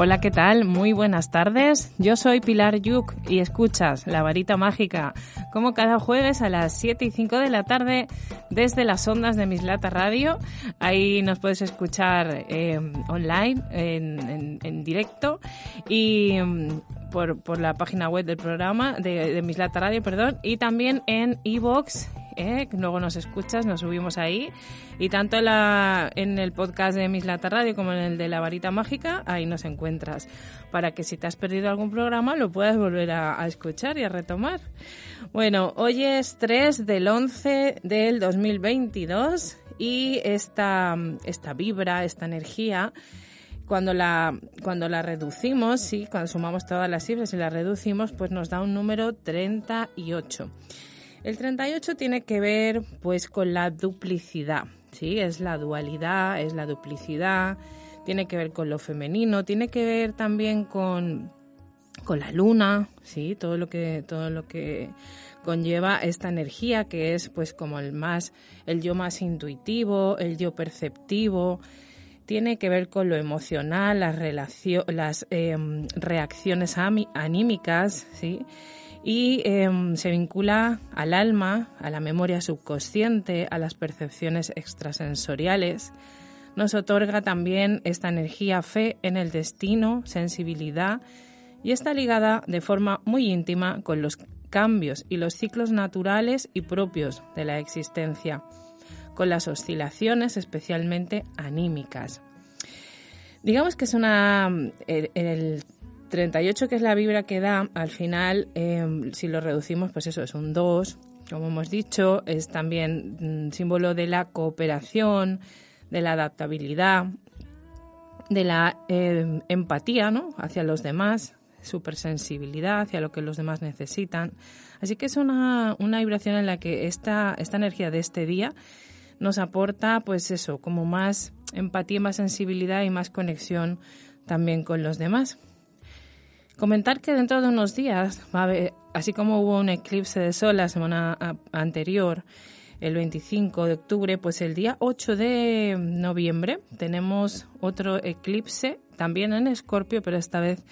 Hola, ¿qué tal? Muy buenas tardes. Yo soy Pilar Yuk y escuchas La Varita Mágica, como cada jueves a las 7 y 5 de la tarde desde las ondas de Mislata Radio. Ahí nos puedes escuchar eh, online, en, en, directo y mm, por, por, la página web del programa de, Mislata Radio, perdón, y también en iVoox luego nos escuchas, nos subimos ahí. Y tanto en el podcast de Mislata Radio como en el de La Varita Mágica, ahí nos encuentras. Para que si te has perdido algún programa lo puedas volver a, escuchar y a retomar. Bueno, hoy es 3 del 11 del 2022 y esta, esta vibra, esta energía, cuando la, cuando la reducimos, sí, cuando sumamos todas las cifras y la reducimos, pues nos da un número 38. El 38 tiene que ver pues con la duplicidad, ¿sí? Es la dualidad, es la duplicidad, tiene que ver con lo femenino, tiene que ver también con, con la luna, ¿sí? Todo lo que todo lo que conlleva esta energía que es pues como el más el yo más intuitivo, el yo perceptivo, tiene que ver con lo emocional, las, las em, reacciones anímicas, ¿sí? Y em, se vincula al alma, a la memoria subconsciente, a las percepciones extrasensoriales. Nos otorga también esta energía fe en el destino, sensibilidad y está ligada de forma muy íntima con los cambios y los ciclos naturales y propios de la existencia, con las oscilaciones especialmente anímicas. Digamos que es una 38, que es la vibra que da, al final, em, si lo reducimos, pues eso es un 2. Como hemos dicho, es también mm, símbolo de la cooperación, de la adaptabilidad, de la em, empatía ¿no? hacia los demás, supersensibilidad hacia lo que los demás necesitan. Así que es una, una vibración en la que esta, esta energía de este día nos aporta, pues eso, como más empatía, más sensibilidad y más conexión también con los demás. Comentar que dentro de unos días va a haber, así como hubo un eclipse de sol la semana anterior, el 25 de octubre, pues el día 8 de noviembre tenemos otro eclipse, también en Escorpio, pero esta vez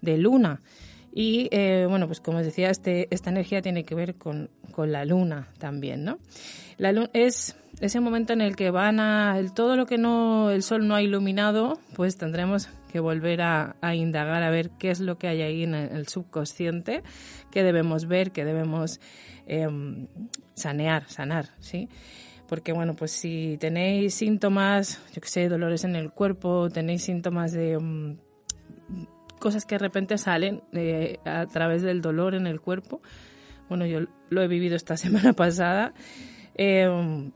de luna. Y eh, bueno, pues como os decía, este, esta energía tiene que ver con, con la luna también, ¿no? La luna es ese momento en el que van a todo lo que no el sol no ha iluminado, pues tendremos que volver a, indagar a ver qué es lo que hay ahí en el subconsciente, qué debemos ver, qué debemos em, sanear, sanar, ¿sí? Porque, bueno, pues si tenéis síntomas, yo que sé, dolores en el cuerpo, tenéis síntomas de em, cosas que de repente salen eh, a través del dolor en el cuerpo, bueno, yo lo he vivido esta semana pasada, em,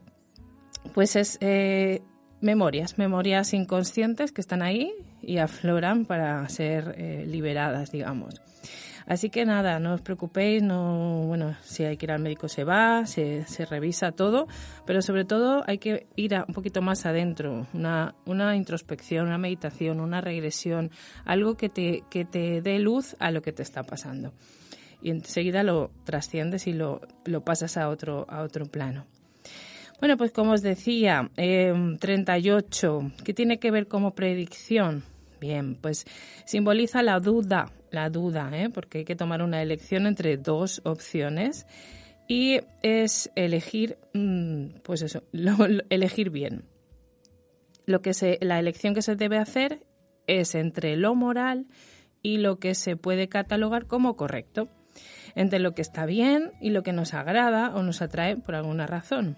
pues es eh, memorias, memorias inconscientes que están ahí y afloran para ser eh, liberadas, digamos. Así que nada, no os preocupéis, no, bueno, si hay que ir al médico se va, se, se revisa todo, pero sobre todo hay que ir un poquito más adentro, una, una introspección, una meditación, una regresión, algo que te, que te dé luz a lo que te está pasando. Y enseguida lo trasciendes y lo, lo pasas a otro, a otro plano. Bueno, pues como os decía, 38, em, ¿qué tiene que ver como predicción? Bien, pues simboliza la duda, la duda, ¿eh? porque hay que tomar una elección entre dos opciones y es elegir, mm, pues eso, elegir bien. Lo que se, la elección que se debe hacer es entre lo moral y lo que se puede catalogar como correcto, entre lo que está bien y lo que nos agrada o nos atrae por alguna razón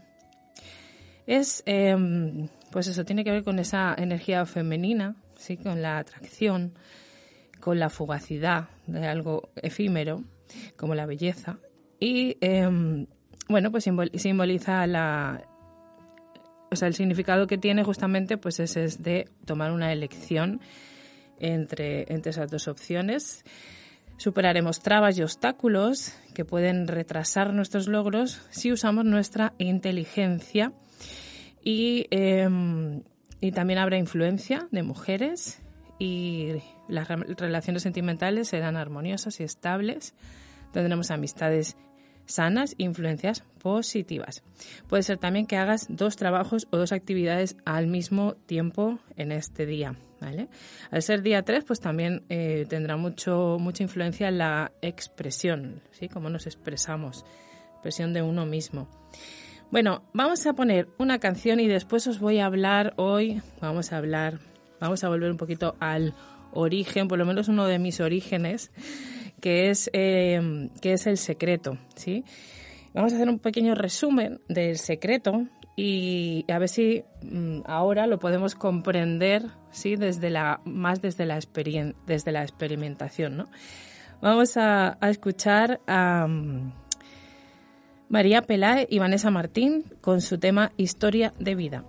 es, em, pues eso, tiene que ver con esa energía femenina, ¿sí? con la atracción, con la fugacidad de algo efímero, como la belleza. Y, em, bueno, pues simboliza la... O sea, el significado que tiene justamente pues es, es de tomar una elección entre, entre esas dos opciones. Superaremos trabas y obstáculos que pueden retrasar nuestros logros si usamos nuestra inteligencia y, em, y también habrá influencia de mujeres y las relaciones sentimentales serán armoniosas y estables. Tendremos amistades sanas e influencias positivas. Puede ser también que hagas dos trabajos o dos actividades al mismo tiempo en este día, ¿vale? Al ser día 3, pues también eh, tendrá mucho, mucha influencia en la expresión, ¿sí? Cómo nos expresamos, expresión de uno mismo. Bueno, vamos a poner una canción y después os voy a hablar hoy, vamos a hablar, vamos a volver un poquito al origen, por lo menos uno de mis orígenes, que es, eh, que es el secreto, ¿sí? Vamos a hacer un pequeño resumen del secreto y a ver si mm, ahora lo podemos comprender, ¿sí? Desde la, más desde la, desde la experimentación, ¿no? Vamos a, a escuchar a mm, María Peláez y Vanessa Martín con su tema Historia de vida.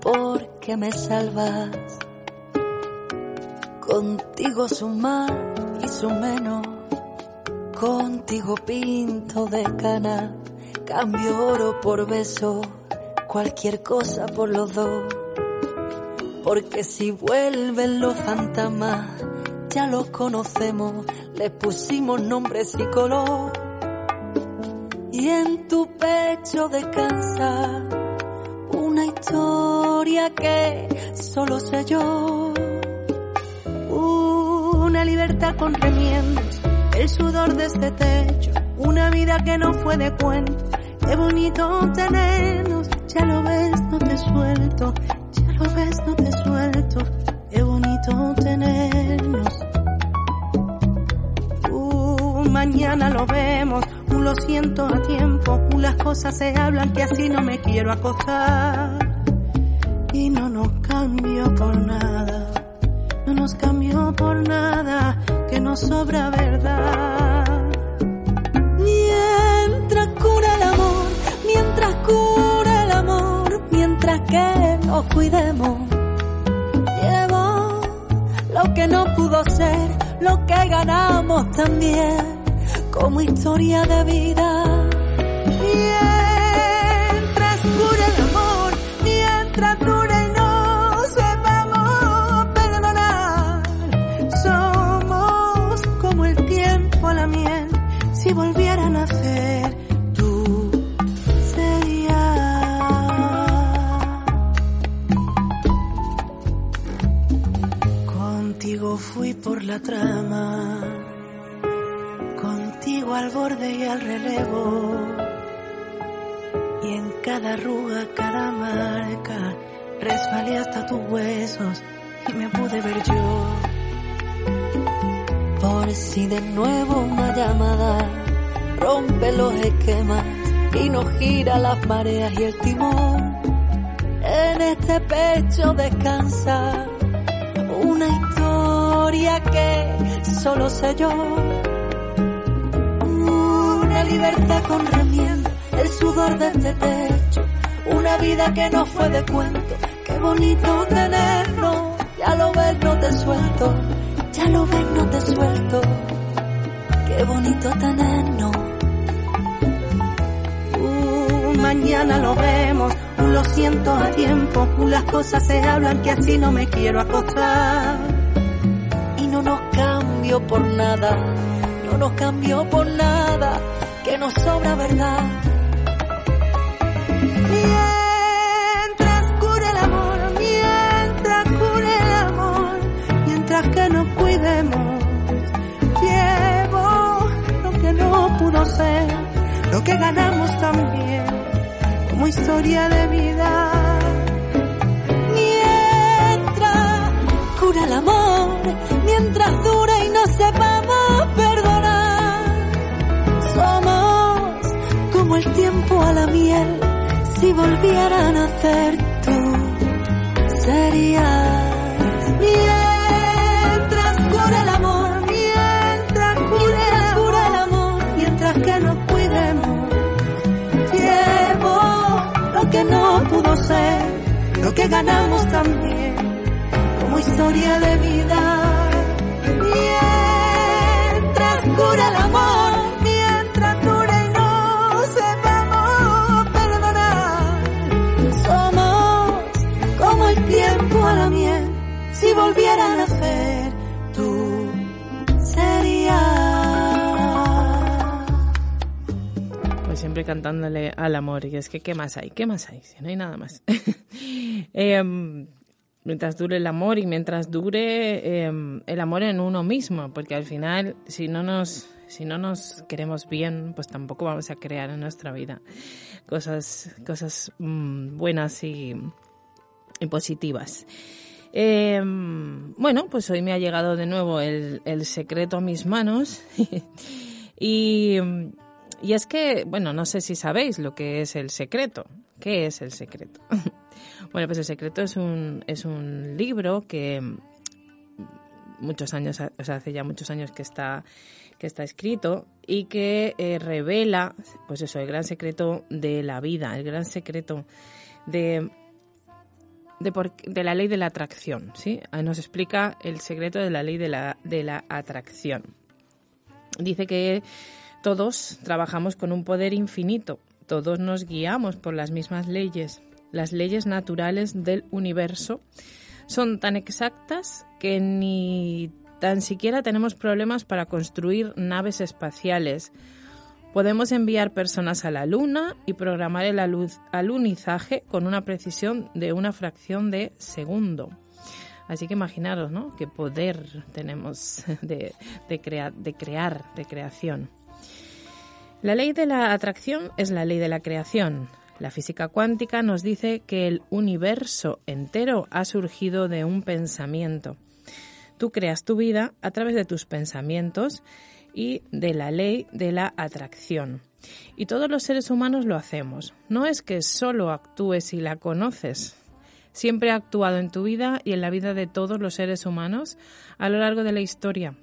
porque me salvas. Contigo su más y su menos. Contigo pinto de cana. Cambio oro por beso. Cualquier cosa por los dos. Porque si vuelven los fantasmas, ya los conocemos. Les pusimos nombres y color. Y en tu pecho descansa una historia que solo sé yo. Una libertad con remiendos, el sudor de este techo, una vida que no fue de cuento. Qué bonito tenernos, ya lo ves, no te suelto, ya lo ves, no te suelto. Qué bonito tenernos. Uh, mañana lo vemos lo siento a tiempo, las cosas se hablan que así no me quiero acostar. Y no nos cambio por nada, no nos cambio por nada, que nos sobra verdad. Mientras cura el amor, mientras cura el amor, mientras que nos cuidemos. Llevo lo que no pudo ser, lo que ganamos también como historia de vida. Si de nuevo una llamada rompe los esquemas y nos gira las mareas y el timón. En este pecho descansa una historia que solo sé yo libertad con remiendo, el sudor de este techo, una vida que no fue de cuento, qué bonito tenerlo, ya lo ves, no te suelto, ya lo ves, no te suelto, qué bonito tenernos. Uh, mañana lo vemos, uh, lo siento a tiempo, uh, las cosas se hablan que así no me quiero acostar. Y no nos cambio por nada, no nos cambio por nada que nos sobra verdad. Llevo lo que no pudo ser, lo que ganamos también, como historia de vida. Mientras cura el amor, mientras dura y no sepamos como el tiempo a la miel, si volviera a nacer tú, serías mientras lo que ganamos también como historia de vida. Mientras cura el amor, mientras dure y no sepamos perdonar, somos como el tiempo a la miel. Si volvieran a hacer, tú serías. Pues siempre cantándole al amor. Y es que, ¿qué más hay? ¿Qué más hay? Si no hay nada más. Em, mientras dure el amor y mientras dure em, el amor en uno mismo, porque al final, si no nos si no nos queremos bien, pues tampoco vamos a crear en nuestra vida cosas, cosas mm, buenas y, positivas. Em, bueno, pues hoy me ha llegado de nuevo el, secreto a mis manos. y, y es que, bueno, no sé si sabéis lo que es el secreto. ¿Qué es el secreto? bueno, pues el secreto es un, es un libro que muchos años, o sea, hace ya muchos años que está que está escrito y que eh, revela, pues eso, el gran secreto de la vida, el gran secreto de, de, la ley de la atracción, ¿sí? Nos explica el secreto de la ley de la, de la atracción. Dice que todos trabajamos con un poder infinito, todos nos guiamos por las mismas leyes, las leyes naturales del universo son tan exactas que ni Tan siquiera tenemos problemas para construir naves espaciales. Podemos enviar personas a la Luna y programar el alunizaje con una precisión de una fracción de segundo. Así que imaginaros, ¿no? Qué poder tenemos de, de crear, de creación. La ley de la atracción es la ley de la creación. La física cuántica nos dice que el universo entero ha surgido de un pensamiento. Tú creas tu vida a través de tus pensamientos y de la ley de la atracción. Y todos los seres humanos lo hacemos. No es que solo actúes si la conoces. Siempre ha actuado en tu vida y en la vida de todos los seres humanos a lo largo de la historia.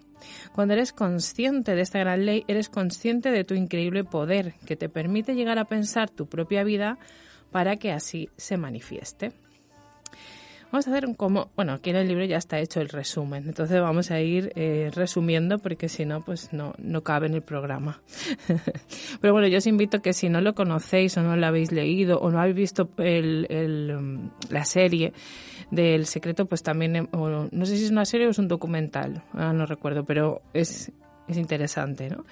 Cuando eres consciente de esta gran ley, eres consciente de tu increíble poder que te permite llegar a pensar tu propia vida para que así se manifieste. Vamos a hacer un como, bueno, aquí en el libro ya está hecho el resumen, entonces vamos a ir eh, resumiendo porque si no, pues no, no cabe en el programa. Pero bueno, yo os invito que si no lo conocéis o no lo habéis leído o no habéis visto el, el, mm, la serie del secreto, pues también, eh, no sé si es una serie o es un documental, no recuerdo, pero es, es interesante, ¿no?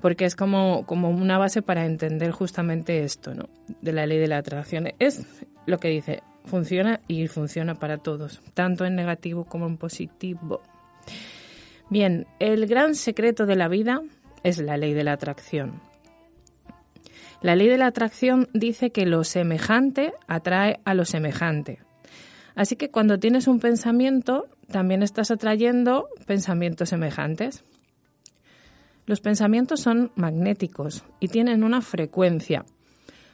porque es como, como una base para entender justamente esto, ¿no? De la ley de la atracción. Es lo que dice, funciona y funciona para todos, tanto en negativo como en positivo. Bien, el gran secreto de la vida es la ley de la atracción. La ley de la atracción dice que lo semejante atrae a lo semejante. Así que cuando tienes un pensamiento, también estás atrayendo pensamientos semejantes. Los pensamientos son magnéticos y tienen una frecuencia,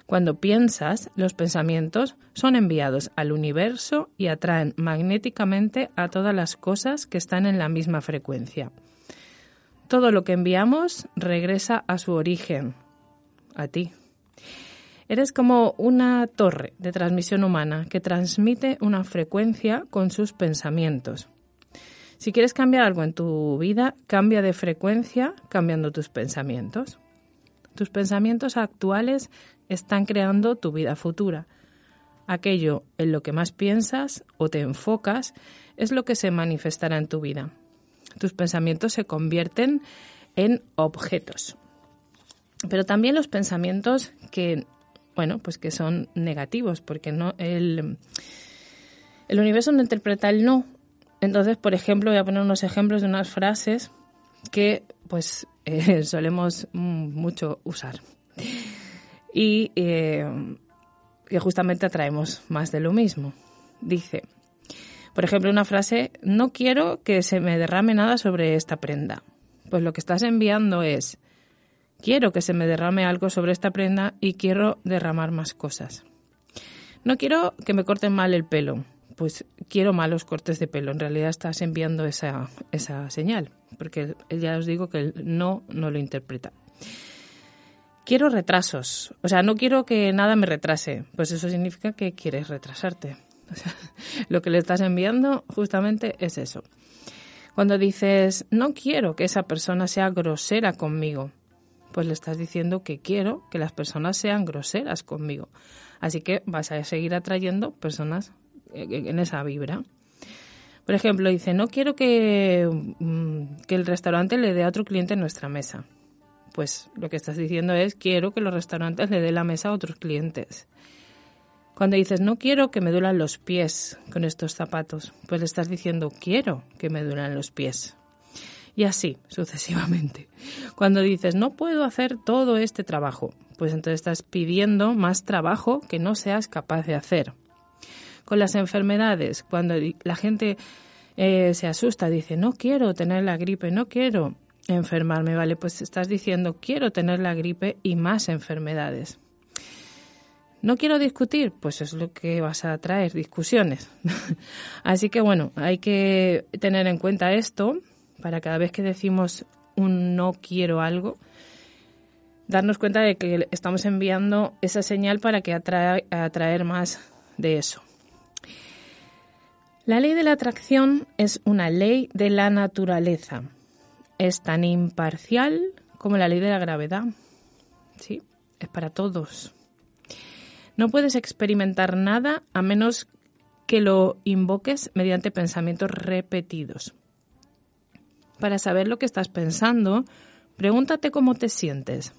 cuando piensas, los pensamientos son enviados al universo y atraen magnéticamente a todas las cosas que están en la misma frecuencia. Todo lo que enviamos regresa a su origen, a ti. Eres como una torre de transmisión humana que transmite una frecuencia con sus pensamientos. Si quieres cambiar algo en tu vida, cambia de frecuencia cambiando tus pensamientos. Tus pensamientos actuales están creando tu vida futura. Aquello en lo que más piensas o te enfocas es lo que se manifestará en tu vida. Tus pensamientos se convierten en objetos. Pero también los pensamientos que, bueno, pues que son negativos, porque no el, el universo no interpreta el no. Entonces, por ejemplo, voy a poner unos ejemplos de unas frases que pues eh, solemos mucho usar y eh, que justamente atraemos más de lo mismo. Dice, por ejemplo, una frase, no quiero que se me derrame nada sobre esta prenda. Pues lo que estás enviando es, quiero que se me derrame algo sobre esta prenda y quiero derramar más cosas. No quiero que me corten mal el pelo, pues quiero malos cortes de pelo. En realidad estás enviando esa, esa señal, porque ya os digo que el no no lo interpreta quiero retrasos. O sea, no quiero que nada me retrase. Pues eso significa que quieres retrasarte. O sea, lo que le estás enviando justamente es eso. Cuando dices, no quiero que esa persona sea grosera conmigo, pues le estás diciendo que quiero que las personas sean groseras conmigo. Así que vas a seguir atrayendo personas en esa vibra. Por ejemplo, dice, no quiero que, mm, que el restaurante le dé a otro cliente en nuestra mesa pues lo que estás diciendo es quiero que los restaurantes le den la mesa a otros clientes. Cuando dices no quiero que me duelan los pies con estos zapatos, pues le estás diciendo quiero que me duelan los pies. Y así sucesivamente. Cuando dices no puedo hacer todo este trabajo, pues entonces estás pidiendo más trabajo que no seas capaz de hacer. Con las enfermedades, cuando la gente eh, se asusta, dice, no quiero tener la gripe, no quiero enfermarme, ¿vale? Pues estás diciendo, quiero tener la gripe y más enfermedades. No quiero discutir, pues es lo que vas a traer, discusiones. Así que bueno, hay que tener en cuenta esto para cada vez que decimos un no quiero algo, darnos cuenta de que estamos enviando esa señal para que atraer más de eso. La ley de la atracción es una ley de la naturaleza. Es tan imparcial como la ley de la gravedad. Sí, es para todos. No puedes experimentar nada a menos que lo invoques mediante pensamientos repetidos. Para saber lo que estás pensando, pregúntate cómo te sientes.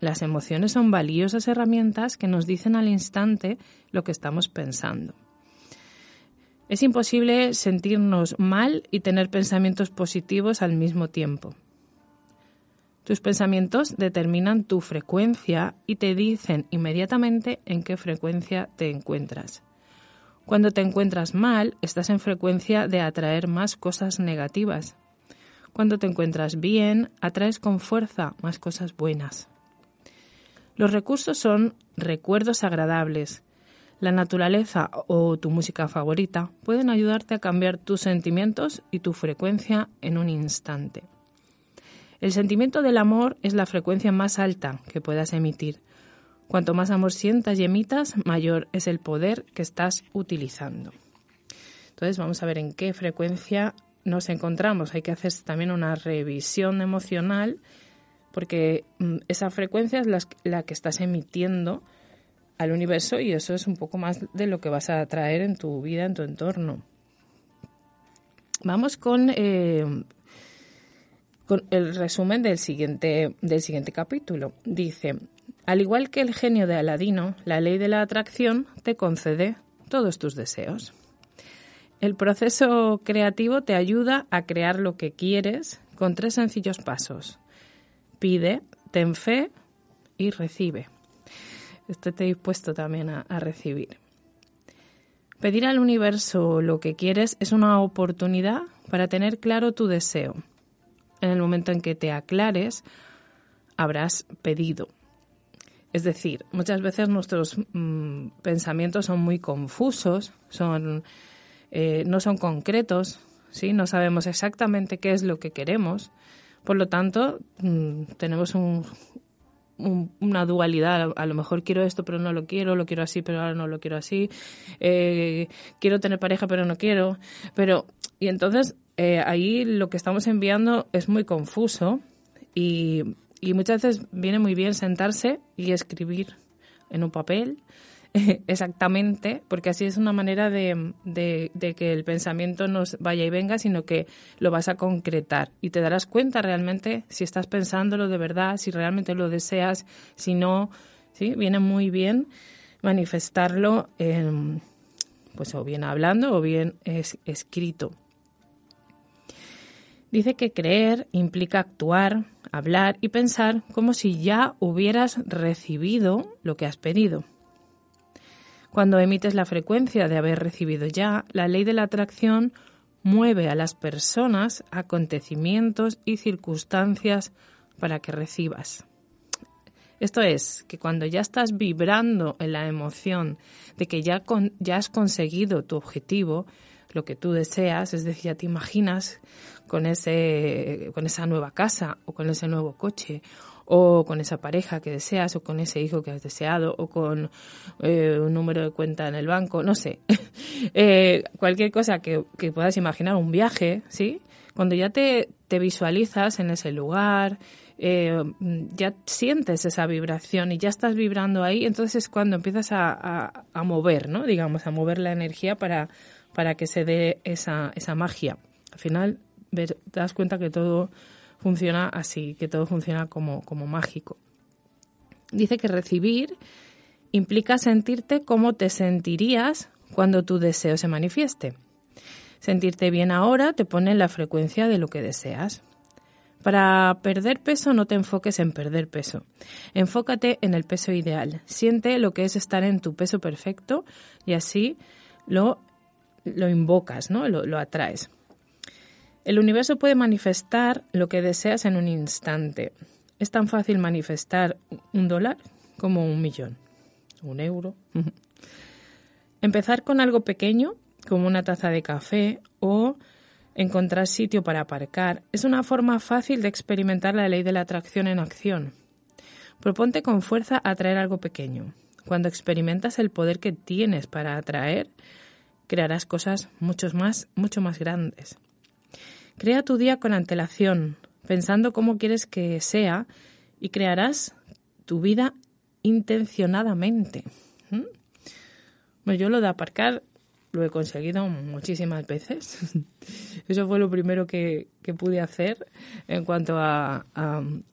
Las emociones son valiosas herramientas que nos dicen al instante lo que estamos pensando. Es imposible sentirnos mal y tener pensamientos positivos al mismo tiempo. Tus pensamientos determinan tu frecuencia y te dicen inmediatamente en qué frecuencia te encuentras. Cuando te encuentras mal, estás en frecuencia de atraer más cosas negativas. Cuando te encuentras bien, atraes con fuerza más cosas buenas. Los recursos son recuerdos agradables. La naturaleza o tu música favorita pueden ayudarte a cambiar tus sentimientos y tu frecuencia en un instante. El sentimiento del amor es la frecuencia más alta que puedas emitir. Cuanto más amor sientas y emitas, mayor es el poder que estás utilizando. Entonces vamos a ver en qué frecuencia nos encontramos. Hay que hacer también una revisión emocional porque mm, esa frecuencia es la, que estás emitiendo al universo y eso es un poco más de lo que vas a traer en tu vida, en tu entorno. Vamos con, eh, con el resumen del siguiente, del siguiente capítulo. Dice, al igual que el genio de Aladino, la ley de la atracción te concede todos tus deseos. El proceso creativo te ayuda a crear lo que quieres con tres sencillos pasos pide, ten fe y recibe. Estate dispuesto también a, a recibir. Pedir al universo lo que quieres es una oportunidad para tener claro tu deseo. En el momento en que te aclares, habrás pedido. Es decir, muchas veces nuestros mm, pensamientos son muy confusos, son, eh, no son concretos, ¿sí? no sabemos exactamente qué es lo que queremos por lo tanto, mm, tenemos una dualidad. A lo mejor quiero esto, pero no lo quiero, lo quiero así, pero ahora no lo quiero así. Eh, quiero tener pareja, pero no quiero. Pero, y entonces eh, ahí lo que estamos enviando es muy confuso y, y muchas veces viene muy bien sentarse y escribir en un papel exactamente, porque así es una manera de, que el pensamiento no vaya y venga, sino que lo vas a concretar y te darás cuenta realmente si estás pensándolo de verdad, si realmente lo deseas, si no, ¿sí? Viene muy bien manifestarlo, pues o bien hablando o bien es, escrito. Dice que creer implica actuar, hablar y pensar como si ya hubieras recibido lo que has pedido. Cuando emites la frecuencia de haber recibido ya, la ley de la atracción mueve a las personas, acontecimientos y circunstancias para que recibas. Esto es, que cuando ya estás vibrando en la emoción de que ya, ya has conseguido tu objetivo, lo que tú deseas, es decir, ya te imaginas con, ese, con esa nueva casa o con ese nuevo coche o con esa pareja que deseas, o con ese hijo que has deseado, o con eh, un número de cuenta en el banco, no sé. eh, cualquier cosa que, que, puedas imaginar, un viaje, ¿sí? Cuando ya te, te visualizas en ese lugar, eh, ya sientes esa vibración y ya estás vibrando ahí, entonces es cuando empiezas a, a, mover, ¿no? Digamos, a mover la energía para, para que se dé esa, esa magia. Al final, ver, te das cuenta que todo funciona así, que todo funciona como, como mágico. Dice que recibir implica sentirte como te sentirías cuando tu deseo se manifieste. Sentirte bien ahora te pone en la frecuencia de lo que deseas. Para perder peso no te enfoques en perder peso. Enfócate en el peso ideal. Siente lo que es estar en tu peso perfecto y así lo, lo invocas, ¿no? Lo, lo atraes. El universo puede manifestar lo que deseas en un instante. Es tan fácil manifestar un dólar como un millón, un euro. Empezar con algo pequeño, como una taza de café o encontrar sitio para aparcar, es una forma fácil de experimentar la ley de la atracción en acción. Proponte con fuerza atraer algo pequeño. Cuando experimentas el poder que tienes para atraer, crearás cosas mucho más, mucho más grandes. Crea tu día con antelación, pensando cómo quieres que sea y crearás tu vida intencionadamente. ¿Mm? yo lo de aparcar lo he conseguido muchísimas veces. Eso fue lo primero que, pude hacer en cuanto a,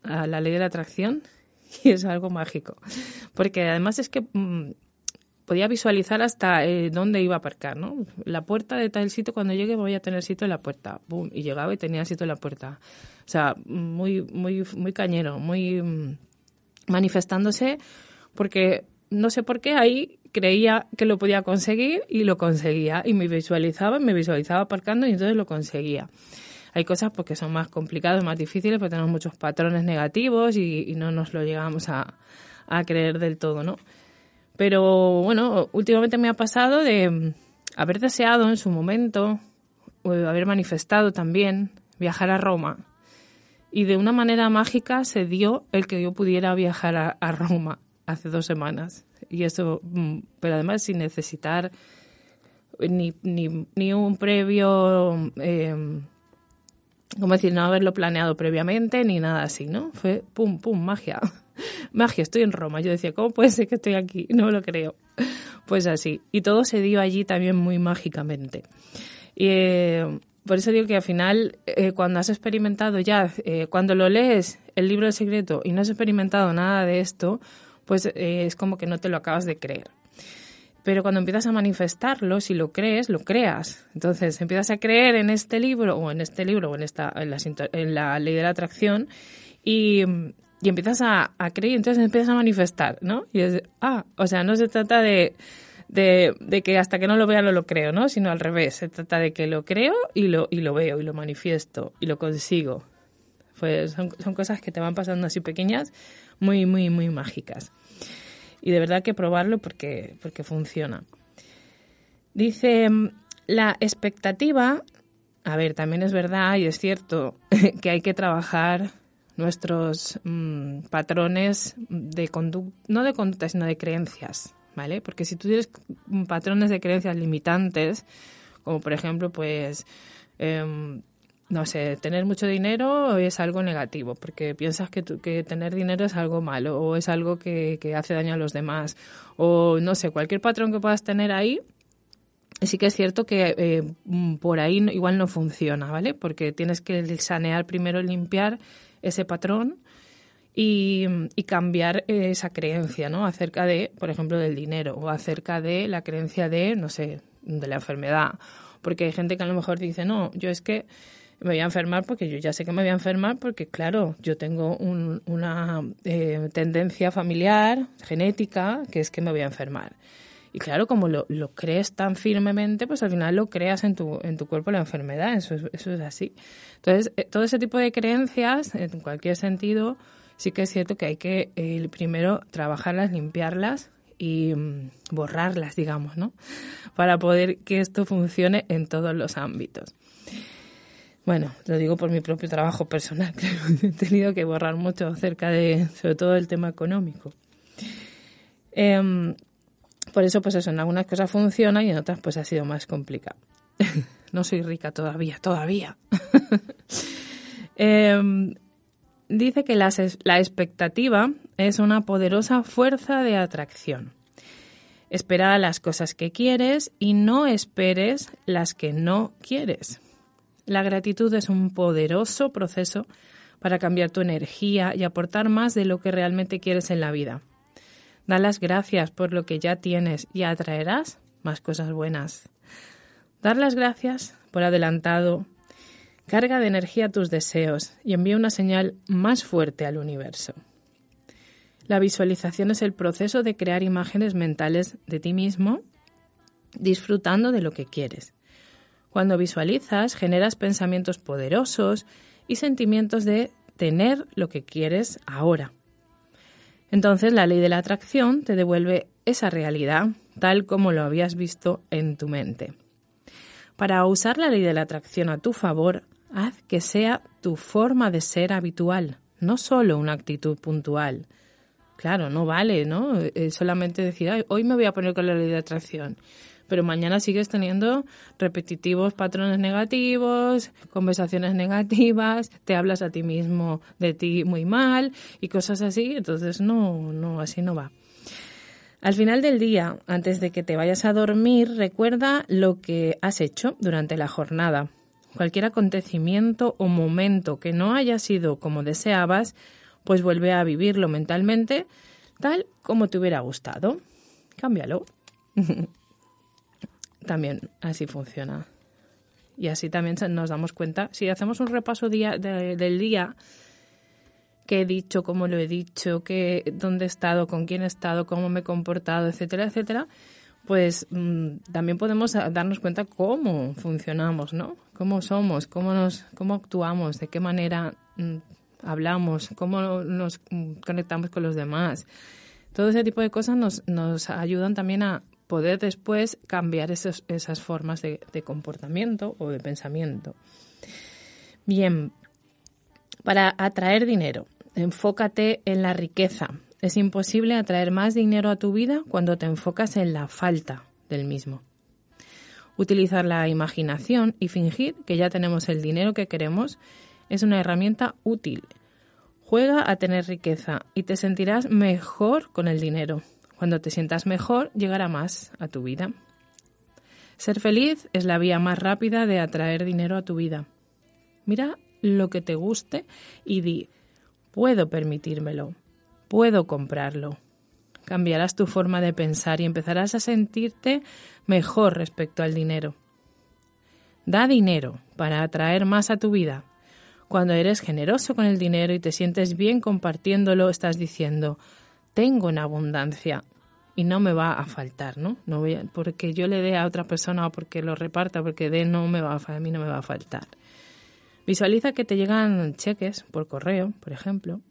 la ley de la atracción y es algo mágico. Porque además es que mm, podía visualizar hasta eh, dónde iba a aparcar, ¿no? La puerta de tal sitio, cuando llegue voy a tener sitio en la puerta. y llegaba y tenía sitio en la puerta. O sea, muy, muy, muy cañero, muy mm, manifestándose porque no sé por qué ahí creía que lo podía conseguir y lo conseguía y me visualizaba, me visualizaba aparcando y entonces lo conseguía. Hay cosas porque son más complicadas, más difíciles, porque tenemos muchos patrones negativos y, no nos lo llegamos a, a, creer del todo, ¿no? Pero bueno, últimamente me ha pasado de mm, haber deseado en su momento, o haber manifestado también viajar a Roma. Y de una manera mágica se dio el que yo pudiera viajar a Roma hace dos semanas. Y eso, mm, pero además sin necesitar ni, ni, ni un previo, eh, ¿cómo decir? No haberlo planeado previamente ni nada así, ¿no? Fue pum, pum, magia. Magia, estoy en Roma. Yo decía, ¿cómo puede ser que estoy aquí? No lo creo. Pues así. Y todo se dio allí también muy mágicamente. Y, eh, por eso digo que al final, eh, cuando has experimentado ya, eh, cuando lo lees el libro del secreto y no has experimentado nada de esto, pues es como que no te lo acabas de creer. Pero cuando empiezas a manifestarlo, si lo crees, lo creas. Entonces empiezas a creer en este libro o en este libro o en, esta, en, la, ley de la atracción y, empiezas a, creer y entonces empiezas a manifestar, ¿no? Y es, ah, o sea, no se trata de, de, que hasta que no lo vea no lo creo, ¿no? Sino al revés, se trata de que lo creo y lo, y lo veo y lo manifiesto y lo consigo. Pues son, son cosas que te van pasando así pequeñas, muy, muy, muy mágicas y de verdad que probarlo porque, porque funciona. Dice, la expectativa, a ver, también es verdad y es cierto que hay que trabajar nuestros mm, patrones de conducta, no de conducta, sino de creencias, ¿vale? Porque si tú tienes patrones de creencias limitantes, como por ejemplo, pues em, no sé, tener mucho dinero es algo negativo, porque piensas que, que tener dinero es algo malo o es algo que, hace daño a los demás. O no sé, cualquier patrón que puedas tener ahí, sí que es cierto que eh, mm, por ahí igual no funciona, ¿vale? Porque tienes que sanear primero, limpiar ese patrón y, y, cambiar esa creencia, ¿no? Acerca de, por ejemplo, del dinero o acerca de la creencia de, no sé, de la enfermedad. Porque hay gente que a lo mejor dice, no, yo es que me voy a enfermar porque yo ya sé que me voy a enfermar porque, claro, yo tengo una eh, tendencia familiar, genética, que es que me voy a enfermar. Y claro, como lo, crees tan firmemente, pues al final lo creas en tu, en tu cuerpo la enfermedad, eso es, así. Entonces, eh, todo ese tipo de creencias, en cualquier sentido, sí que es cierto que hay que eh, primero trabajarlas, limpiarlas y mm, borrarlas, digamos, ¿no? Para poder que esto funcione en todos los ámbitos. Bueno, lo digo por mi propio trabajo personal, que he tenido que borrar mucho acerca de, sobre todo, el tema económico. Em, por eso, pues eso, en algunas cosas funciona y en otras, pues ha sido más complicado. no soy rica todavía, todavía. Em, dice que la expectativa es una poderosa fuerza de atracción. Espera las cosas que quieres y no esperes las que no quieres. La gratitud es un poderoso proceso para cambiar tu energía y aportar más de lo que realmente quieres en la vida. Da las gracias por lo que ya tienes y atraerás más cosas buenas. Dar las gracias por adelantado carga de energía tus deseos y envía una señal más fuerte al universo. La visualización es el proceso de crear imágenes mentales de ti mismo disfrutando de lo que quieres. Cuando visualizas, generas pensamientos poderosos y sentimientos de tener lo que quieres ahora. Entonces la ley de la atracción te devuelve esa realidad tal como lo habías visto en tu mente. Para usar la ley de la atracción a tu favor, haz que sea tu forma de ser habitual, no solo una actitud puntual. Claro, no vale, ¿no? Eh, solamente decir, hoy me voy a poner con la ley de atracción pero mañana sigues teniendo repetitivos patrones negativos, conversaciones negativas, te hablas a ti mismo de ti muy mal y cosas así, entonces no, no, así no va. Al final del día, antes de que te vayas a dormir, recuerda lo que has hecho durante la jornada. Cualquier acontecimiento o momento que no haya sido como deseabas, pues vuelve a vivirlo mentalmente tal como te hubiera gustado. Cámbialo. también así funciona. Y así también nos damos cuenta, si hacemos un repaso día, del día, qué he dicho, cómo lo he dicho, qué, dónde he estado, con quién he estado, cómo me he comportado, etcétera, etcétera, pues mm, también podemos darnos cuenta cómo funcionamos, ¿no? Cómo somos, cómo nos, cómo actuamos, de qué manera mm, hablamos, cómo nos mm, conectamos con los demás. Todo ese tipo de cosas nos, nos ayudan también a, poder después cambiar esas formas de, de comportamiento o de pensamiento. Bien, para atraer dinero, enfócate en la riqueza. Es imposible atraer más dinero a tu vida cuando te enfocas en la falta del mismo. Utilizar la imaginación y fingir que ya tenemos el dinero que queremos es una herramienta útil. Juega a tener riqueza y te sentirás mejor con el dinero. Cuando te sientas mejor, llegará más a tu vida. Ser feliz es la vía más rápida de atraer dinero a tu vida. Mira lo que te guste y di, puedo permitírmelo, puedo comprarlo. Cambiarás tu forma de pensar y empezarás a sentirte mejor respecto al dinero. Da dinero para atraer más a tu vida. Cuando eres generoso con el dinero y te sientes bien compartiéndolo, estás diciendo, tengo en abundancia y no me va a faltar, ¿no? No voy porque yo le dé a otra persona o porque lo reparta, porque de no me va a, a mí no me va a faltar. Visualiza que te llegan cheques por correo, por ejemplo.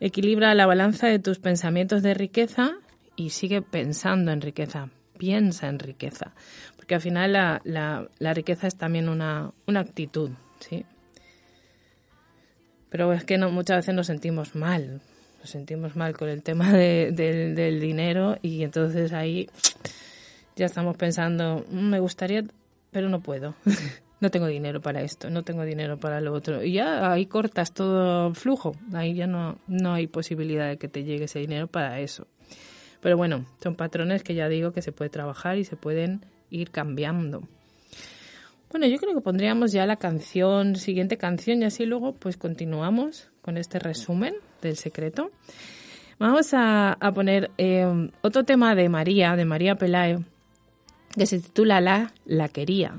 Equilibra la balanza de tus pensamientos de riqueza y sigue pensando en riqueza. Piensa en riqueza. Porque al final la, la, la riqueza es también una, una actitud, ¿sí? Pero es que no, muchas veces nos sentimos mal nos sentimos mal con el tema del dinero y entonces ahí ya estamos pensando, mm, me gustaría, pero no puedo. no tengo dinero para esto, no tengo dinero para lo otro. Y ya ahí cortas todo flujo, ahí ya no, no hay posibilidad de que te llegue ese dinero para eso. Pero bueno, son patrones que ya digo que se puede trabajar y se pueden ir cambiando. Bueno, yo creo que pondríamos ya la canción, siguiente canción, y así luego pues continuamos con este resumen del secreto. Vamos a, poner eh, otro tema de María, de María Pelayo, que se titula La, la quería.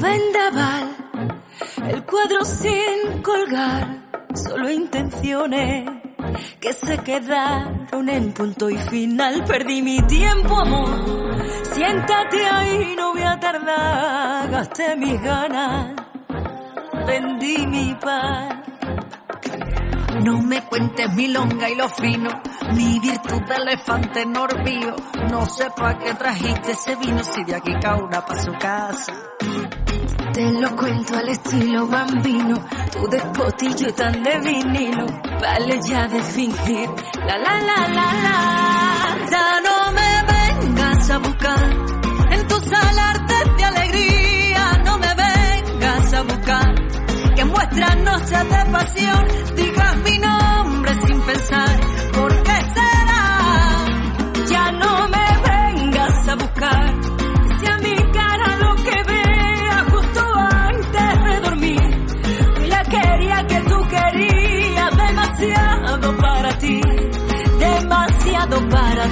Vendaval, el cuadro sin colgar, solo intenciones que se quedaron en punto y final. Perdí mi tiempo, amor. Siéntate ahí, no voy a tardar. Gasté mis ganas, vendí mi paz. No me cuentes mi longa y lo fino, mi virtud de elefante norbío. No sé para qué trajiste ese vino si de aquí cauna pa' su casa. Te lo cuento al estilo bambino, tu despotillo tan de vinilo, vale ya de fingir. La la la la la, ya no me vengas a buscar. En tus alardes de alegría, no me vengas a buscar. Que en vuestras noches de pasión. Digas mi nombre sin pensar.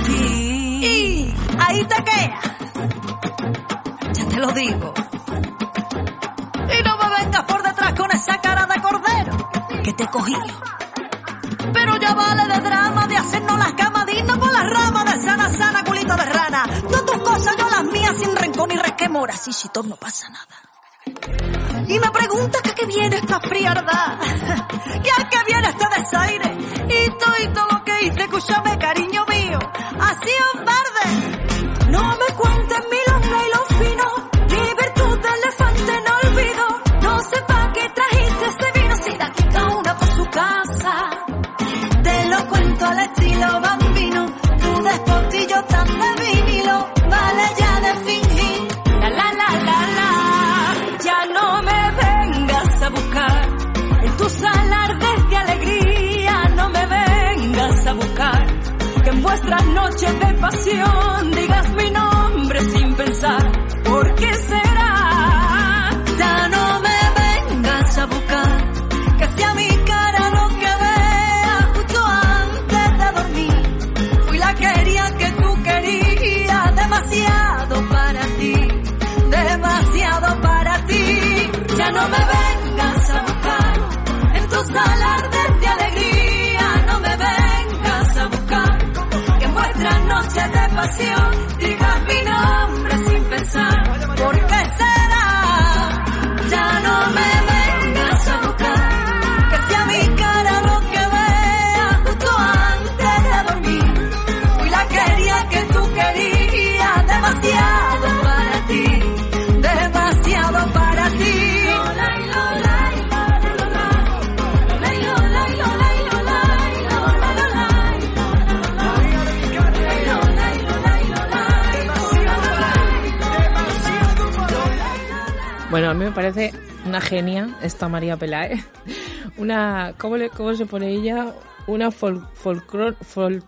Y ahí te queda, ya te lo digo. Y no me vengas por detrás con esa cara de cordero que te he cogido. Pero ya vale de drama de hacernos las camaditas por las ramas de sana, sana, culito de rana. No tus cosas, yo las mías sin rencor ni resquemor, así si todo no pasa nada. Y me preguntas que qué viene esta frialdad, y al que viene este desaire, y todo y todo lo que hice, escúchame cariño mío, así os verde. No me cuentes noches de pasión me parece una genia esta María Pelae. Una, ¿cómo, le, cómo se pone ella? Una fol, folclor, fol,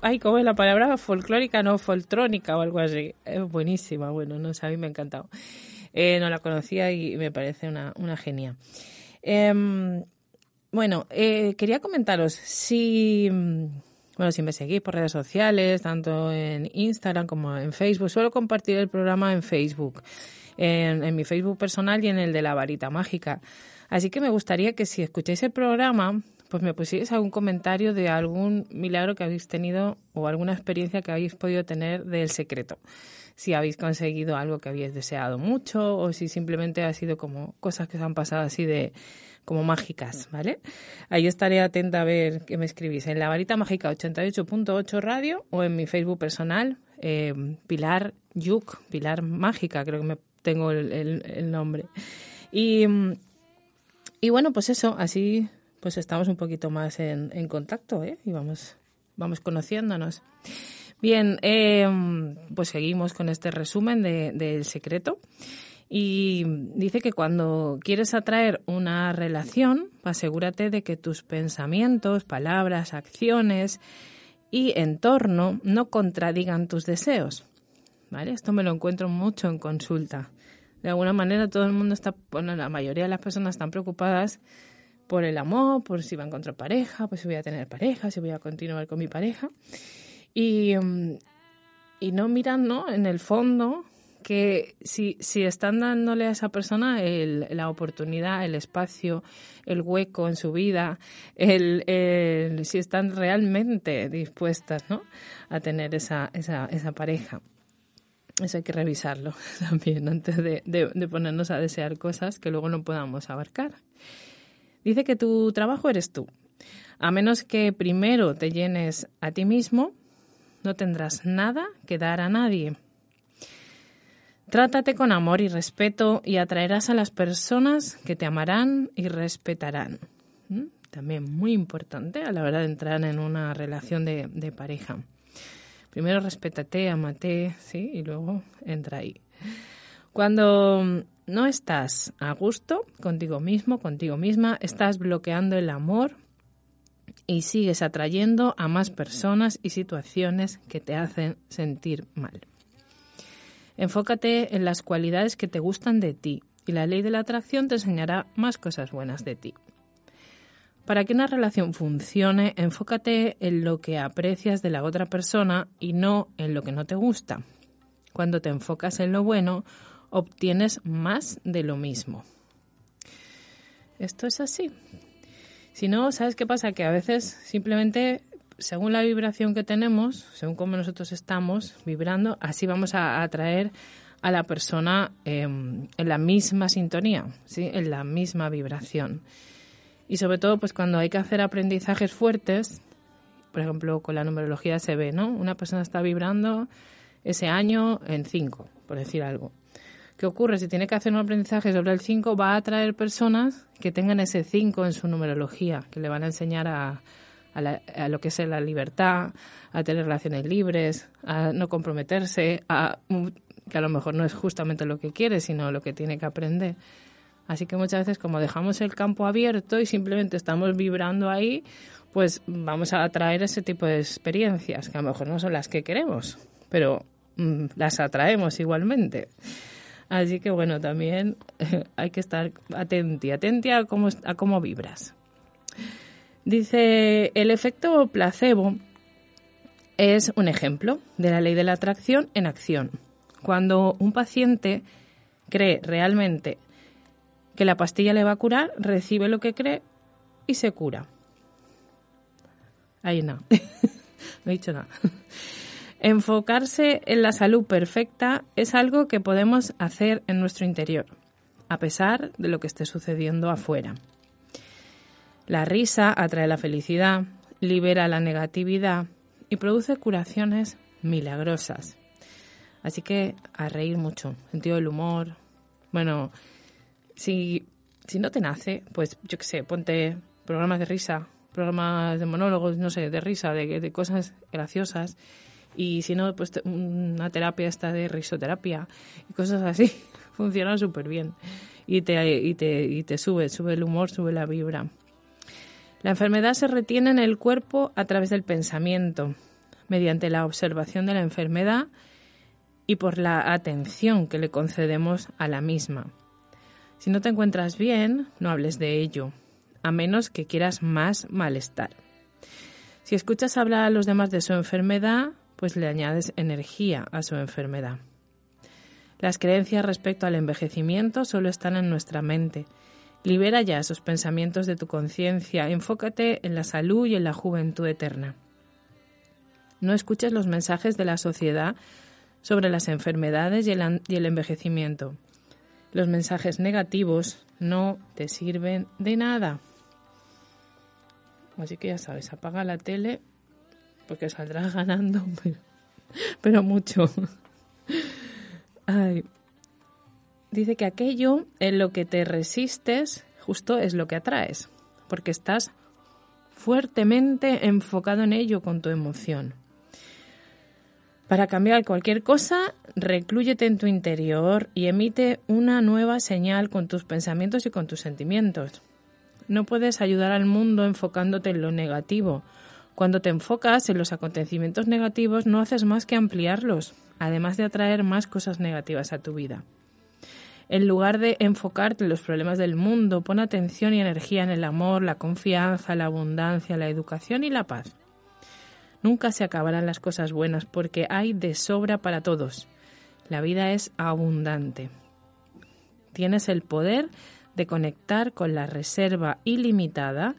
ay, ¿cómo es la palabra? Folclórica, no, foltrónica o algo así. Es buenísima, bueno, no sé, a mí me ha encantado. Eh, no la conocía y me parece una, una genia. Em, bueno, eh, quería comentaros si, bueno, si me seguís por redes sociales, tanto en Instagram como en Facebook, suelo compartir el programa en Facebook, en, mi Facebook personal y en el de la varita mágica. Así que me gustaría que si escucháis el programa, pues me pusierais algún comentario de algún milagro que habéis tenido o alguna experiencia que habéis podido tener del secreto. Si habéis conseguido algo que habéis deseado mucho o si simplemente ha sido como cosas que os han pasado así de como mágicas, ¿vale? Ahí estaré atenta a ver qué me escribís en la varita mágica 88.8 radio o en mi Facebook personal, eh, Pilar Yuk, Pilar Mágica, creo que me tengo el, el- nombre. Y, y bueno, pues eso, así pues estamos un poquito más en, en contacto, ¿eh? Y vamos, vamos conociéndonos. Bien, eh, pues seguimos con este resumen de- del secreto. Y dice que cuando quieres atraer una relación, asegúrate de que tus pensamientos, palabras, acciones y entorno no contradigan tus deseos. ¿Vale? Esto me lo encuentro mucho en consulta. De alguna manera todo el mundo está, bueno, la mayoría de las personas están preocupadas por el amor, por si va a encontrar pareja, pues si voy a tener pareja, si voy a continuar con mi pareja. Y, mm, y no miran, ¿no? En el fondo que si, si están dándole a esa persona la oportunidad, el espacio, el hueco en su vida, el, si están realmente dispuestas ¿no? a tener esa, esa pareja. Eso hay que revisarlo también antes de, de- ponernos a desear cosas que luego no podamos abarcar. Dice que tu trabajo eres tú. A menos que primero te llenes a ti mismo, no tendrás nada que dar a nadie. Trátate con amor y respeto y atraerás a las personas que te amarán y respetarán. ¿Mm? También muy importante a la hora de entrar en una relación de, de pareja. Primero respétate, amate, ¿sí? Y luego entra ahí. Cuando no estás a gusto contigo mismo, contigo misma, estás bloqueando el amor y sigues atrayendo a más personas y situaciones que te hacen sentir mal. Enfócate en las cualidades que te gustan de ti y la ley de la atracción te enseñará más cosas buenas de ti. Para que una relación funcione, enfócate en lo que aprecias de la otra persona y no en lo que no te gusta. Cuando te enfocas en lo bueno, obtienes más de lo mismo. Esto es así. Si no, ¿sabes qué pasa? Que a veces simplemente, según la vibración que tenemos, según cómo nosotros estamos vibrando, así vamos a atraer a la persona em, en la misma sintonía, ¿sí? en la misma vibración. Y sobre todo, pues cuando hay que hacer aprendizajes fuertes, por ejemplo, con la numerología se ve, ¿no? Una persona está vibrando ese año en 5, por decir algo. ¿Qué ocurre? Si tiene que hacer un aprendizaje sobre el 5, va a atraer personas que tengan ese 5 en su numerología, que le van a enseñar a, a, lo que es la libertad, a tener relaciones libres, a no comprometerse, que a lo mejor no es justamente lo que quiere, sino lo que tiene que aprender. Así que muchas veces como dejamos el campo abierto y simplemente estamos vibrando ahí, pues vamos a atraer ese tipo de experiencias, que a lo mejor no son las que queremos, pero mm, las atraemos igualmente. Así que bueno, también hay que estar atenti, atenti a a cómo vibras. Dice, el efecto placebo es un ejemplo de la ley de la atracción en acción. Cuando un paciente cree realmente que la pastilla le va a curar, recibe lo que cree y se cura. Ahí no, no he dicho nada. Enfocarse en la salud perfecta es algo que podemos hacer en nuestro interior, a pesar de lo que esté sucediendo afuera. La risa atrae la felicidad, libera la negatividad y produce curaciones milagrosas. Así que a reír mucho, sentido del humor. Bueno, si, si no te nace, pues yo qué sé, ponte programas de risa, programas de monólogos, no sé, de risa, de, cosas graciosas y si no, pues una terapia esta de risoterapia y cosas así funcionan súper bien y te, y, te, y te sube, sube el humor, sube la vibra. La enfermedad se retiene en el cuerpo a través del pensamiento, mediante la observación de la enfermedad y por la atención que le concedemos a la misma. Si no te encuentras bien, no hables de ello, a menos que quieras más malestar. Si escuchas hablar a los demás de su enfermedad, pues le añades energía a su enfermedad. Las creencias respecto al envejecimiento solo están en nuestra mente. Libera ya esos pensamientos de tu conciencia, enfócate en la salud y en la juventud eterna. No escuches los mensajes de la sociedad sobre las enfermedades y el, y el envejecimiento. Los mensajes negativos no te sirven de nada. Así que ya sabes, apaga la tele porque saldrás ganando, pero, mucho. Dice que aquello en lo que te resistes justo es lo que atraes, porque estás fuertemente enfocado en ello con tu emoción. Para cambiar cualquier cosa, reclúyete en tu interior y emite una nueva señal con tus pensamientos y con tus sentimientos. No puedes ayudar al mundo enfocándote en lo negativo, cuando te enfocas en los acontecimientos negativos no haces más que ampliarlos, además de atraer más cosas negativas a tu vida. En lugar de enfocarte en los problemas del mundo, pon atención y energía en el amor, la confianza, la abundancia, la educación y la paz. Nunca se acabarán las cosas buenas porque hay de sobra para todos. La vida es abundante. Tienes el poder de conectar con la reserva ilimitada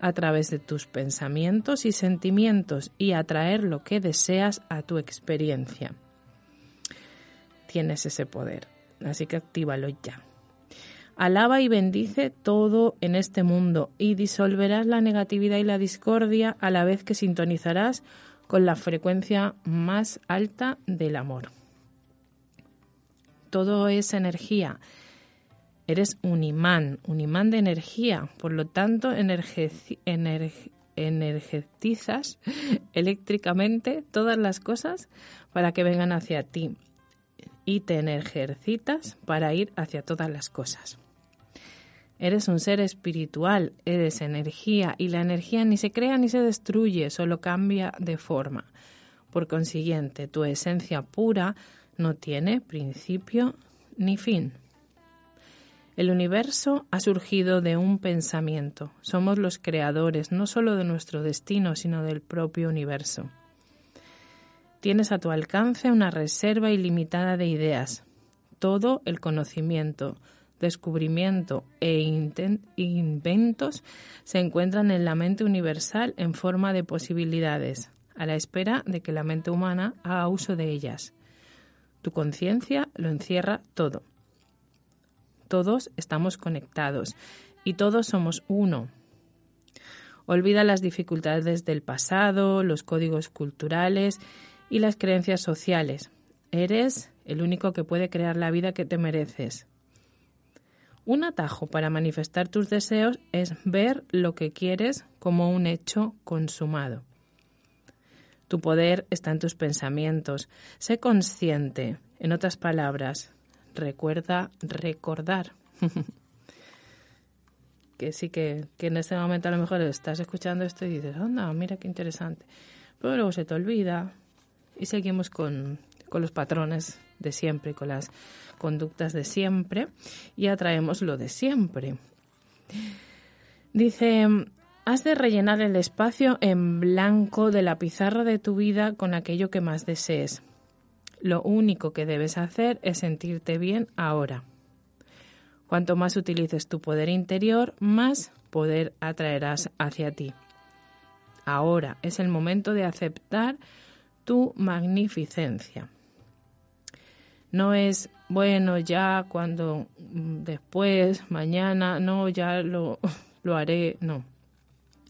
a través de tus pensamientos y sentimientos y atraer lo que deseas a tu experiencia. Tienes ese poder, así que actívalo ya. Alaba y bendice todo en este mundo y disolverás la negatividad y la discordia a la vez que sintonizarás con la frecuencia más alta del amor. Todo es energía Eres un imán, un imán de energía. Por lo tanto, energetizas eléctricamente todas las cosas para que vengan hacia ti. y te ejercitas para ir hacia todas las cosas. Eres un ser espiritual, eres energía y la energía ni se crea ni se destruye, solo cambia de forma. Por consiguiente, tu esencia pura no tiene principio ni fin. El universo ha surgido de un pensamiento. Somos los creadores no solo de nuestro destino, sino del propio universo. Tienes a tu alcance una reserva ilimitada de ideas. Todo el conocimiento, descubrimiento e inventos se encuentran en la mente universal en forma de posibilidades, a la espera de que la mente humana haga uso de ellas. Tu conciencia lo encierra todo. Todos estamos conectados y todos somos uno. Olvida las dificultades del pasado, los códigos culturales y las creencias sociales. Eres el único que puede crear la vida que te mereces. Un atajo para manifestar tus deseos es ver lo que quieres como un hecho consumado. Tu poder está en tus pensamientos. Sé consciente. En otras palabras, recuerda recordar. que sí que, que, en este momento a lo mejor estás escuchando esto y dices, anda, mira qué interesante. Pero luego se te olvida y seguimos con, con los patrones de siempre, con las conductas de siempre y atraemos lo de siempre. Dice, has de rellenar el espacio en blanco de la pizarra de tu vida con aquello que más desees. Lo único que debes hacer es sentirte bien ahora. Cuanto más utilices tu poder interior, más poder atraerás hacia ti. Ahora es el momento de aceptar tu magnificencia. No es, bueno, ya cuando mm, después, mañana, no, ya lo, lo haré, no,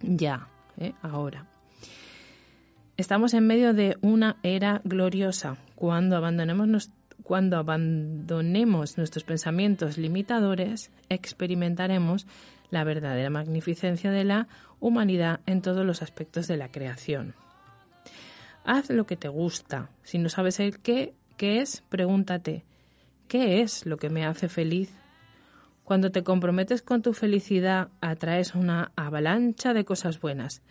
ya, ¿eh? ahora. Estamos en medio de una era gloriosa. Cuando abandonemos, cuando abandonemos nuestros pensamientos limitadores, experimentaremos la verdadera magnificencia de la humanidad en todos los aspectos de la creación. Haz lo que te gusta. Si no sabes el qué, qué es, pregúntate, ¿qué es lo que me hace feliz? Cuando te comprometes con tu felicidad, atraes una avalancha de cosas buenas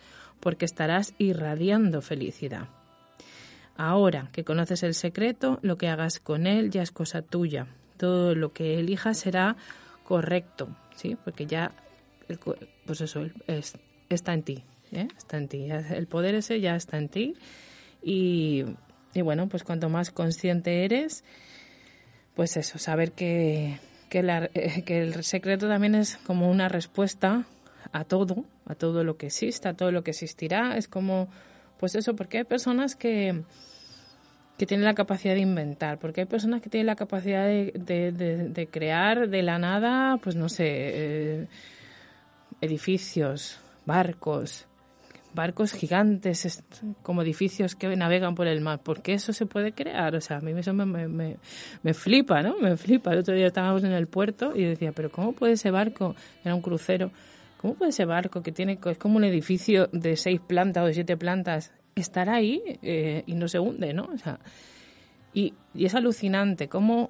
porque estarás irradiando felicidad. Ahora que conoces el secreto, lo que hagas con él ya es cosa tuya. Todo lo que elijas será correcto, ¿sí? Porque ya, pues eso, está en ti, ¿eh? está en ti. El poder ese ya está en ti. Y, y bueno, pues cuanto más consciente eres, pues eso, saber que, que, la, que el secreto también es como una respuesta a todo, a todo lo que exista, a todo lo que existirá. Es como, pues eso, porque hay personas que, que tienen la capacidad de inventar, porque hay personas que tienen la capacidad de, de, crear de la nada, pues no sé, eh, edificios, barcos, barcos gigantes, como edificios que navegan por el mar. ¿Por qué eso se puede crear? O sea, a mí eso me, me, me, flipa, ¿no? Me flipa. El otro día estábamos en el puerto y decía, pero ¿cómo puede ese barco, era un crucero, ¿Cómo puede ese barco que tiene es como un edificio de seis plantas o de siete plantas estar ahí eh, y no se hunde, ¿no? O sea, y, y, es alucinante cómo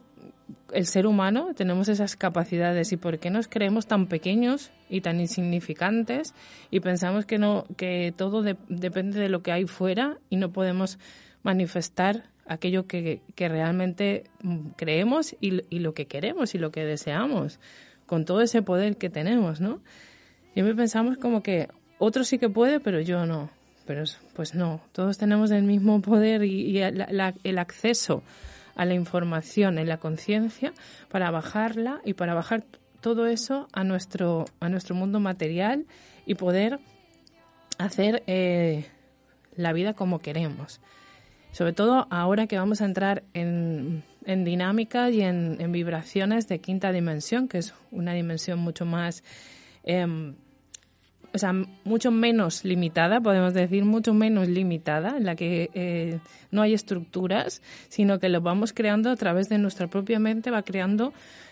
el ser humano tenemos esas capacidades y por qué nos creemos tan pequeños y tan insignificantes y pensamos que no que todo depende de lo que hay fuera y no podemos manifestar aquello que, realmente creemos y, lo que queremos y lo que deseamos con todo ese poder que tenemos, ¿no? me pensamos como que otro sí que puede, pero yo no. Pero pues no, todos tenemos el mismo poder y, el acceso a la información en la conciencia para bajarla y para bajar todo eso a nuestro, a nuestro mundo material y poder hacer eh, la vida como queremos. Sobre todo ahora que vamos a entrar en, en dinámica y en, en, vibraciones de quinta dimensión, que es una dimensión mucho más eh, o sea, mucho menos limitada, podemos decir, mucho menos limitada, en la que eh, no hay estructuras, sino que lo vamos creando a través de nuestra propia mente, va creando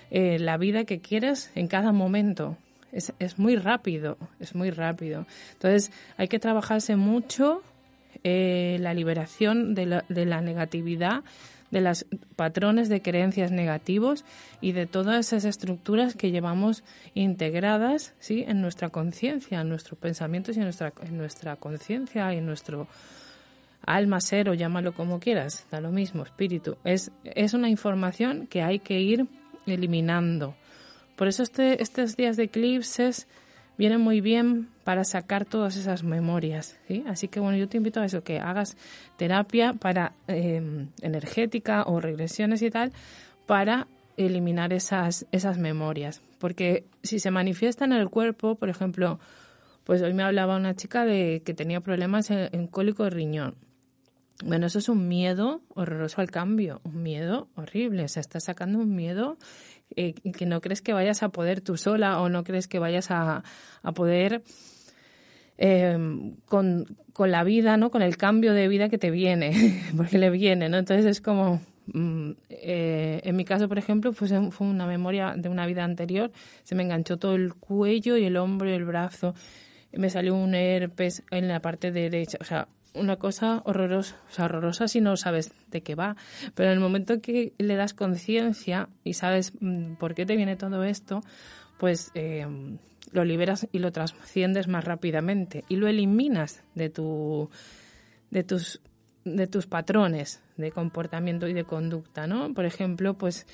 eh, la vida que quieres en cada momento. Es, es muy rápido, es muy rápido. Entonces, hay que trabajarse mucho eh, la liberación de la, de la negatividad, de los patrones de creencias negativos y de todas esas estructuras que llevamos integradas ¿sí? en nuestra conciencia, en nuestros pensamientos y en nuestra, en nuestra conciencia y en nuestro alma, ser o llámalo como quieras, da lo mismo, espíritu. Es, es una información que hay que ir eliminando. Por eso este, estos días de eclipses vienen muy bien para sacar todas esas memorias. ¿sí? Así que bueno, yo te invito a eso, que hagas terapia para em, energética o regresiones y tal, para eliminar esas, esas memorias. Porque si se manifiesta en el cuerpo, por ejemplo, pues hoy me hablaba una chica de que tenía problemas en, cólico de riñón. Bueno, eso es un miedo horroroso al cambio, un miedo horrible. Se está sacando un miedo eh, que no crees que vayas a poder tú sola o no crees que vayas a, a poder eh, con, con, la vida, ¿no? Con el cambio de vida que te viene, porque le viene, ¿no? Entonces es como, mm, eh, en mi caso, por ejemplo, pues fue una memoria de una vida anterior, se me enganchó todo el cuello y el hombro y el brazo, me salió un herpes en la parte derecha, o sea, una cosa horrorosa, o sea, horrorosa si no sabes de qué va. Pero en el momento que le das conciencia y sabes mm, por qué te viene todo esto, pues eh, lo liberas y lo trasciendes más rápidamente y lo eliminas de tu de tus de tus patrones de comportamiento y de conducta, ¿no? Por ejemplo, pues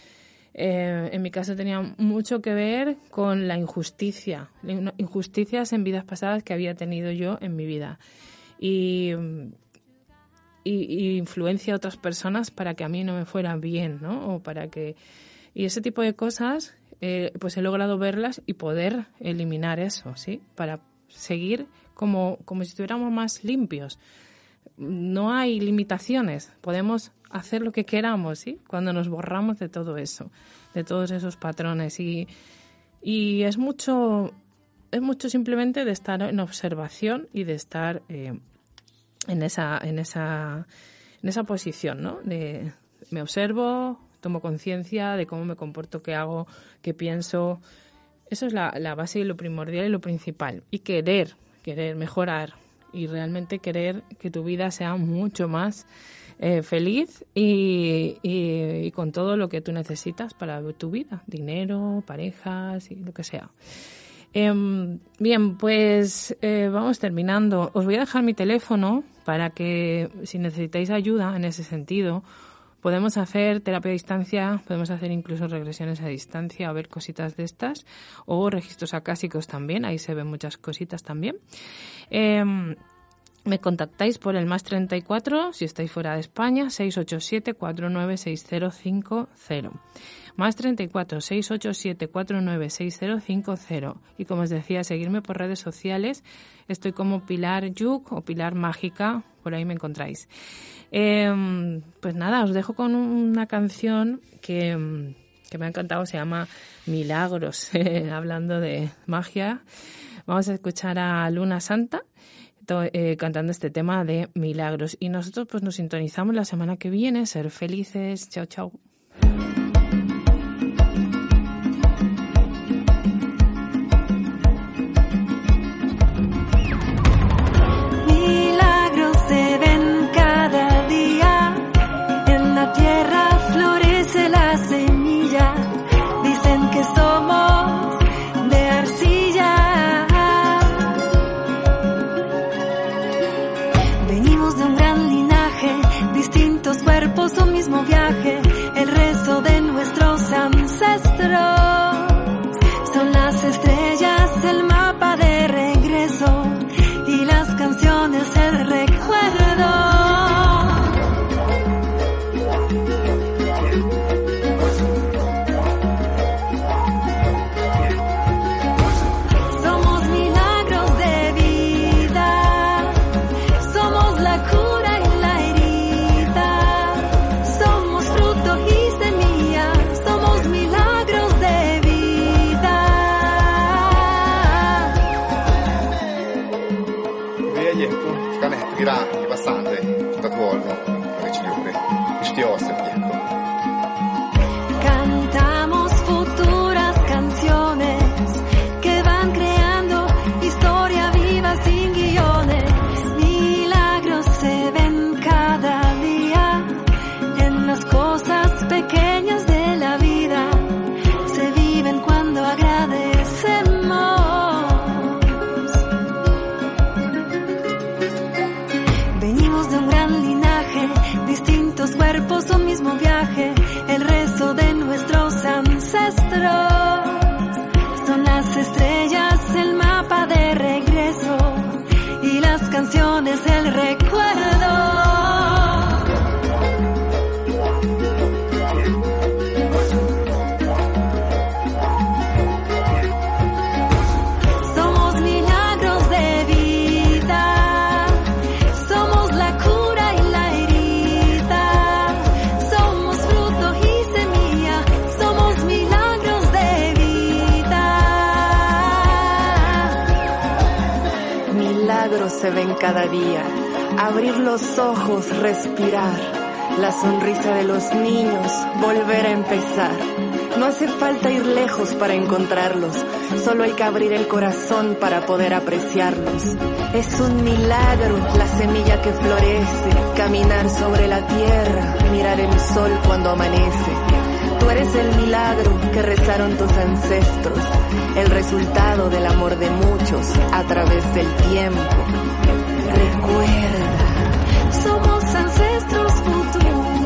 eh, en mi caso tenía mucho que ver con la injusticia, injusticias en vidas pasadas que había tenido yo en mi vida y, y, influencia a otras personas para que a mí no me fuera bien, ¿no? O para que... Y ese tipo de cosas, eh, pues he logrado verlas y poder eliminar eso, ¿sí? Para seguir como, como si estuviéramos más limpios. No hay limitaciones, podemos hacer lo que queramos, ¿sí? Cuando nos borramos de todo eso, de todos esos patrones. Y, y es mucho es mucho simplemente de estar en observación y de estar eh, en esa en esa en esa posición, ¿no? De me observo, tomo conciencia de cómo me comporto, qué hago, qué pienso. Eso es la, la base y lo primordial y lo principal. Y querer, querer mejorar y realmente querer que tu vida sea mucho más eh, feliz y, y, y, con todo lo que tú necesitas para tu vida, dinero, parejas y lo que sea. Eh, bien, pues eh, vamos terminando. Os voy a dejar mi teléfono para que si necesitáis ayuda en ese sentido, podemos hacer terapia a distancia, podemos hacer incluso regresiones a distancia, a ver cositas de estas, o registros acásicos también, ahí se ven muchas cositas también. Eh, me contactáis por el más 34 si estáis fuera de España, 687 496050 más 34 687 496050 y como os decía seguirme por redes sociales. Estoy como Pilar Yuk o Pilar Mágica por ahí me encontráis. Eh, pues nada os dejo con una canción que, que me ha encantado se llama Milagros hablando de magia. Vamos a escuchar a Luna Santa eh, cantando este tema de milagros. Y nosotros pues nos sintonizamos la semana que viene. Ser felices. Chao chao cada día. Abrir los ojos, respirar. La sonrisa de los niños, volver a empezar. No hace falta ir lejos para encontrarlos, solo hay que abrir el corazón para poder apreciarlos. Es un milagro la semilla que florece, caminar sobre la tierra, mirar el sol cuando amanece. Tú eres el milagro que rezaron tus ancestros, el resultado del amor de muchos a través del tiempo recuerda. Somos ancestros futuros.